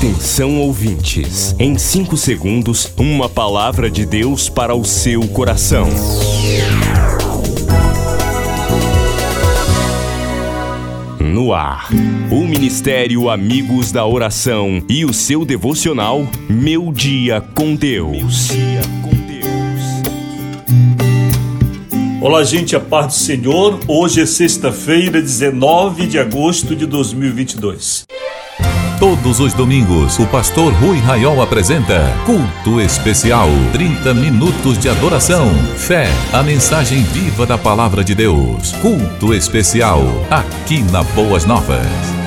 Atenção ouvintes, em 5 segundos, uma palavra de Deus para o seu coração. No ar, o Ministério Amigos da Oração e o seu devocional Meu Dia com Deus. Olá, gente, a paz do Senhor. Hoje é sexta-feira, 19 de agosto de 2022. Todos os domingos, o pastor Rui Raiol apresenta Culto Especial. 30 minutos de adoração, fé, a mensagem viva da palavra de Deus. Culto Especial, aqui na Boas Novas.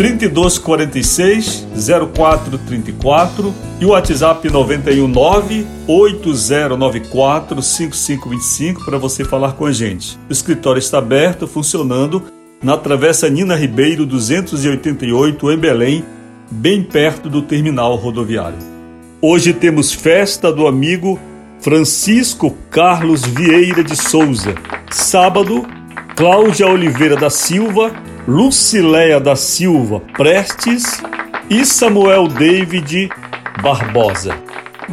3246 0434 e o WhatsApp 919 8094 5525 para você falar com a gente. O escritório está aberto, funcionando na Travessa Nina Ribeiro 288 em Belém, bem perto do terminal rodoviário. Hoje temos festa do amigo Francisco Carlos Vieira de Souza. Sábado, Cláudia Oliveira da Silva Lucileia da Silva Prestes e Samuel David Barbosa.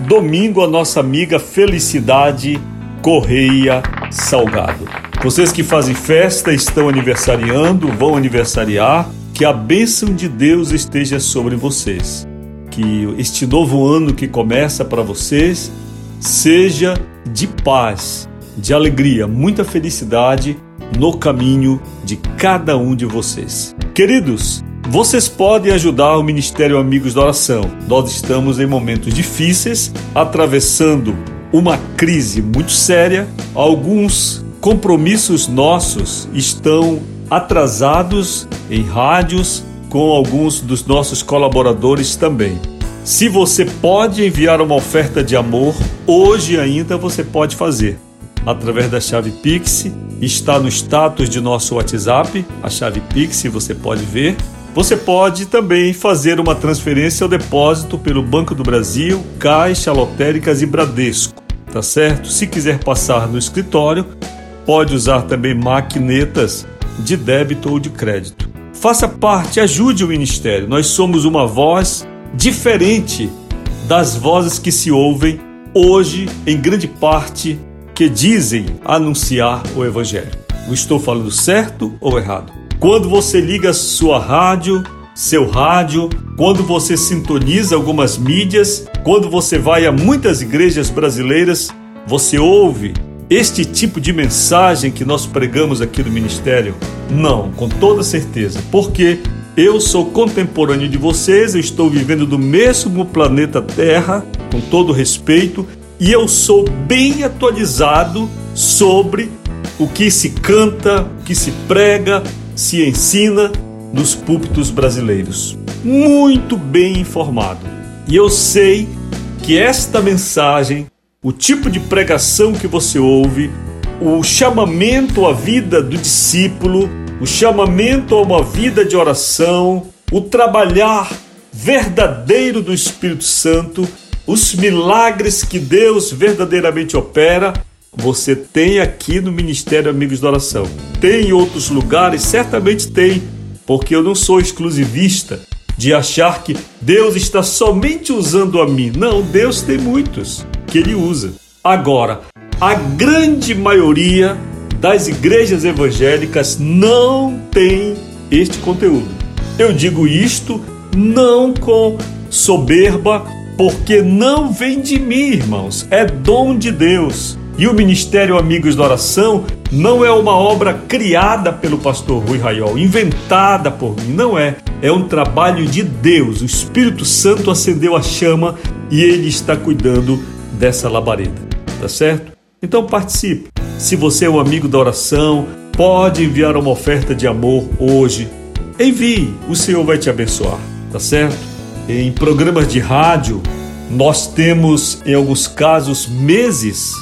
Domingo, a nossa amiga Felicidade Correia Salgado. Vocês que fazem festa, estão aniversariando, vão aniversariar, que a bênção de Deus esteja sobre vocês. Que este novo ano que começa para vocês seja de paz, de alegria, muita felicidade no caminho de cada um de vocês. Queridos, vocês podem ajudar o Ministério Amigos da Oração. Nós estamos em momentos difíceis, atravessando uma crise muito séria. Alguns compromissos nossos estão atrasados em rádios, com alguns dos nossos colaboradores também. Se você pode enviar uma oferta de amor, hoje ainda você pode fazer através da chave Pix está no status de nosso WhatsApp, a chave Pix, você pode ver. Você pode também fazer uma transferência ao depósito pelo Banco do Brasil, Caixa, Lotéricas e Bradesco, tá certo? Se quiser passar no escritório, pode usar também maquinetas de débito ou de crédito. Faça parte, ajude o ministério. Nós somos uma voz diferente das vozes que se ouvem hoje em grande parte que dizem anunciar o Evangelho. Eu estou falando certo ou errado? Quando você liga sua rádio, seu rádio, quando você sintoniza algumas mídias, quando você vai a muitas igrejas brasileiras, você ouve este tipo de mensagem que nós pregamos aqui no ministério? Não, com toda certeza, porque eu sou contemporâneo de vocês, eu estou vivendo do mesmo planeta Terra, com todo respeito, e eu sou bem atualizado sobre o que se canta, o que se prega, se ensina nos púlpitos brasileiros. Muito bem informado. E eu sei que esta mensagem, o tipo de pregação que você ouve, o chamamento à vida do discípulo, o chamamento a uma vida de oração, o trabalhar verdadeiro do Espírito Santo os milagres que Deus verdadeiramente opera, você tem aqui no Ministério Amigos da Oração. Tem em outros lugares? Certamente tem, porque eu não sou exclusivista de achar que Deus está somente usando a mim. Não, Deus tem muitos que Ele usa. Agora, a grande maioria das igrejas evangélicas não tem este conteúdo. Eu digo isto não com soberba porque não vem de mim, irmãos, é dom de Deus. E o Ministério Amigos da Oração não é uma obra criada pelo pastor Rui Raiol, inventada por mim, não é. É um trabalho de Deus. O Espírito Santo acendeu a chama e ele está cuidando dessa labareda, tá certo? Então participe. Se você é um amigo da oração, pode enviar uma oferta de amor hoje. Envie, o Senhor vai te abençoar, tá certo? Em programas de rádio, nós temos, em alguns casos, meses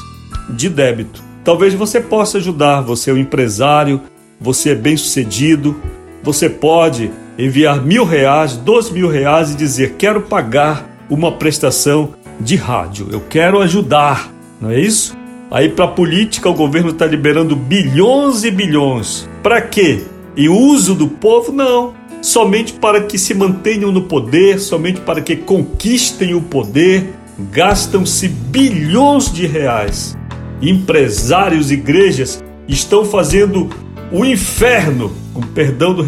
de débito. Talvez você possa ajudar, você é um empresário, você é bem sucedido, você pode enviar mil reais, dois mil reais e dizer: Quero pagar uma prestação de rádio, eu quero ajudar, não é isso? Aí para política o governo está liberando bilhões e bilhões. Para quê? E uso do povo não. Somente para que se mantenham no poder, somente para que conquistem o poder, gastam-se bilhões de reais. Empresários, igrejas estão fazendo o inferno, com perdão do,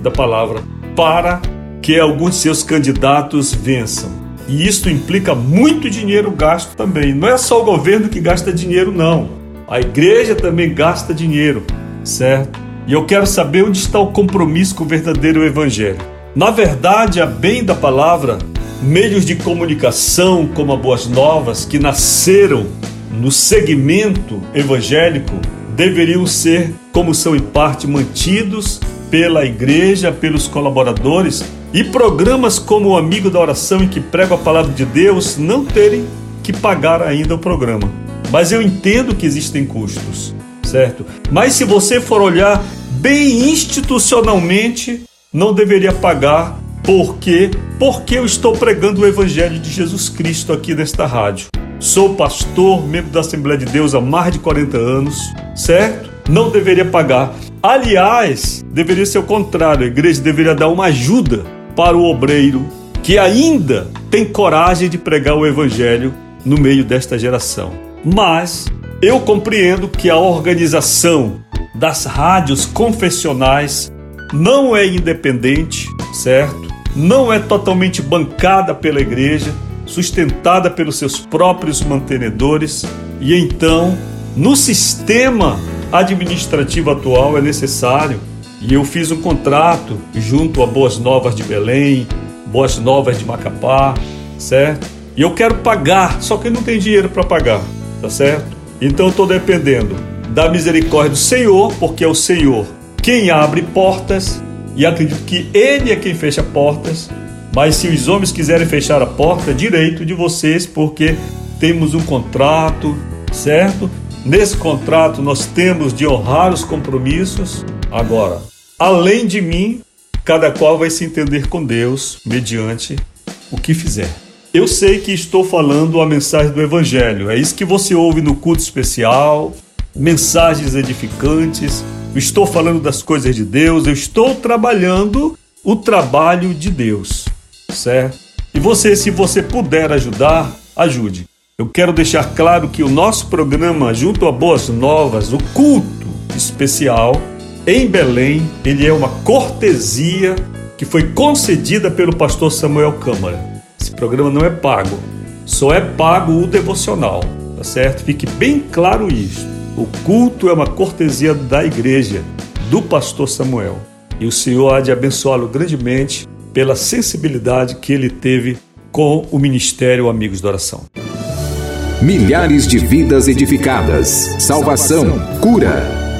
da palavra, para que alguns de seus candidatos vençam. E isso implica muito dinheiro gasto também. Não é só o governo que gasta dinheiro, não. A igreja também gasta dinheiro, certo? E eu quero saber onde está o compromisso com o verdadeiro evangelho. Na verdade, a bem da palavra, meios de comunicação como a Boas Novas, que nasceram no segmento evangélico, deveriam ser, como são em parte, mantidos pela igreja, pelos colaboradores e programas como o Amigo da Oração em que prego a palavra de Deus não terem que pagar ainda o programa. Mas eu entendo que existem custos, certo? Mas se você for olhar bem institucionalmente, não deveria pagar. Por quê? Porque eu estou pregando o Evangelho de Jesus Cristo aqui nesta rádio. Sou pastor, membro da Assembleia de Deus há mais de 40 anos, certo? Não deveria pagar. Aliás, deveria ser o contrário, a igreja deveria dar uma ajuda para o obreiro que ainda tem coragem de pregar o evangelho no meio desta geração. Mas eu compreendo que a organização das rádios confessionais não é independente, certo? Não é totalmente bancada pela igreja, sustentada pelos seus próprios mantenedores, e então, no sistema administrativo atual é necessário. E eu fiz um contrato junto a Boas Novas de Belém, Boas Novas de Macapá, certo? E eu quero pagar, só que não tem dinheiro para pagar, tá certo? Então eu estou dependendo da misericórdia do Senhor, porque é o Senhor quem abre portas, e acredito que Ele é quem fecha portas. Mas se os homens quiserem fechar a porta, é direito de vocês, porque temos um contrato, certo? Nesse contrato nós temos de honrar os compromissos. Agora, além de mim, cada qual vai se entender com Deus mediante o que fizer. Eu sei que estou falando a mensagem do Evangelho, é isso que você ouve no culto especial, mensagens edificantes. Eu estou falando das coisas de Deus, eu estou trabalhando o trabalho de Deus, certo? E você, se você puder ajudar, ajude. Eu quero deixar claro que o nosso programa, junto a Boas Novas, o culto especial em Belém, ele é uma cortesia que foi concedida pelo pastor Samuel Câmara. Esse programa não é pago, só é pago o devocional, tá certo? Fique bem claro isso. O culto é uma cortesia da igreja, do pastor Samuel. E o Senhor há de abençoá-lo grandemente pela sensibilidade que ele teve com o ministério Amigos da Oração. Milhares de vidas edificadas, salvação, cura.